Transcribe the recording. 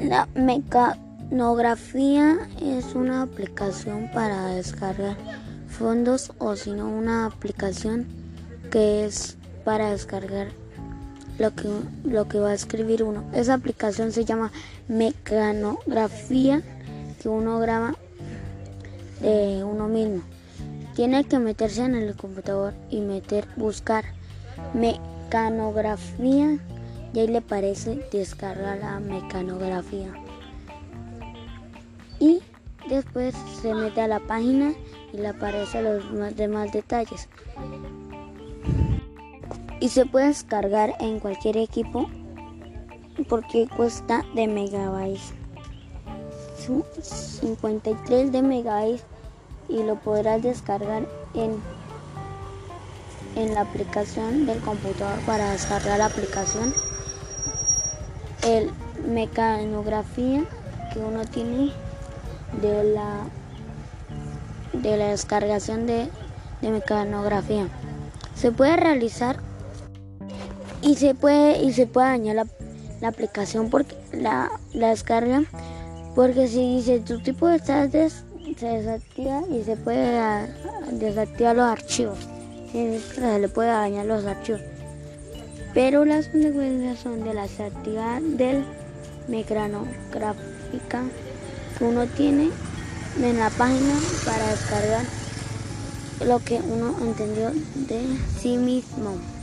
La mecanografía es una aplicación para descargar fondos o si no una aplicación que es para descargar lo que, lo que va a escribir uno. Esa aplicación se llama mecanografía que uno graba de uno mismo. Tiene que meterse en el computador y meter buscar mecanografía y ahí le parece descargar la mecanografía. Y después se mete a la página y le aparecen los demás detalles. Y se puede descargar en cualquier equipo porque cuesta de megabytes. 53 de megabytes y lo podrás descargar en en la aplicación del computador para descargar la aplicación el mecanografía que uno tiene de la de la descargación de, mecanografía. Se puede realizar y se puede y se puede dañar la, aplicación porque la, descarga porque si dice tu tipo de estatus se desactiva y se puede desactivar los archivos. Se le puede dañar los archivos pero las consecuencias son de la actividad del mecanográfica que uno tiene en la página para descargar lo que uno entendió de sí mismo.